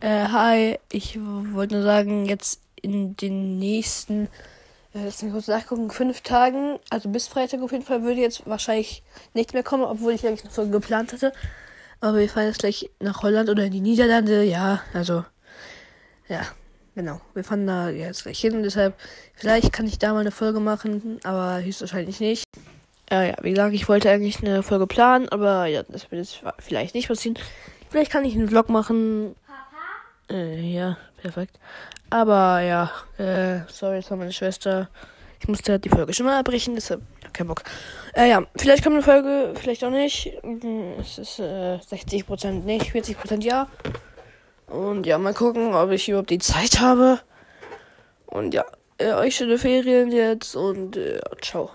Äh, hi, ich wollte nur sagen, jetzt in den nächsten, äh, lass mich kurz nachgucken, fünf Tagen, also bis Freitag auf jeden Fall, würde jetzt wahrscheinlich nichts mehr kommen, obwohl ich eigentlich noch so geplant hatte. Aber wir fahren jetzt gleich nach Holland oder in die Niederlande, ja, also, ja, genau. Wir fahren da jetzt gleich hin, deshalb, vielleicht kann ich da mal eine Folge machen, aber höchstwahrscheinlich nicht. Äh, ja, wie gesagt, ich wollte eigentlich eine Folge planen, aber ja, das wird jetzt vielleicht nicht passieren. Vielleicht kann ich einen Vlog machen. Äh, ja, perfekt. Aber ja, äh, sorry, das war meine Schwester. Ich musste halt die Folge schon mal abbrechen, deshalb, ja, kein Bock. Äh, ja, vielleicht kommt eine Folge, vielleicht auch nicht. Es ist äh, 60% nicht, 40% ja. Und ja, mal gucken, ob ich überhaupt die Zeit habe. Und ja, äh, euch schöne Ferien jetzt und äh, ciao.